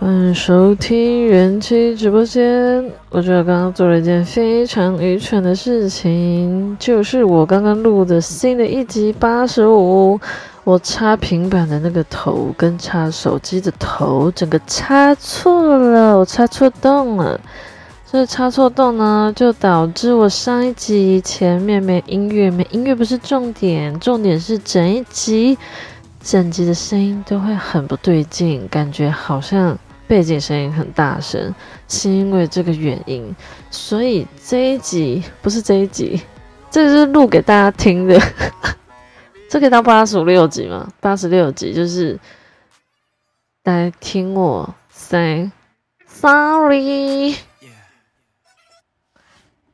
欢迎收听元气直播间。我觉得刚刚做了一件非常愚蠢的事情，就是我刚刚录的新的一集八十五，我插平板的那个头跟插手机的头整个插错了，我插错洞了。这插错洞呢，就导致我上一集前面没音乐，没音乐不是重点，重点是整一集整集的声音都会很不对劲，感觉好像。背景声音很大声，是因为这个原因，所以这一集不是这一集，这是录给大家听的。这可以到八十五六集吗？八十六集就是来听我 say sorry。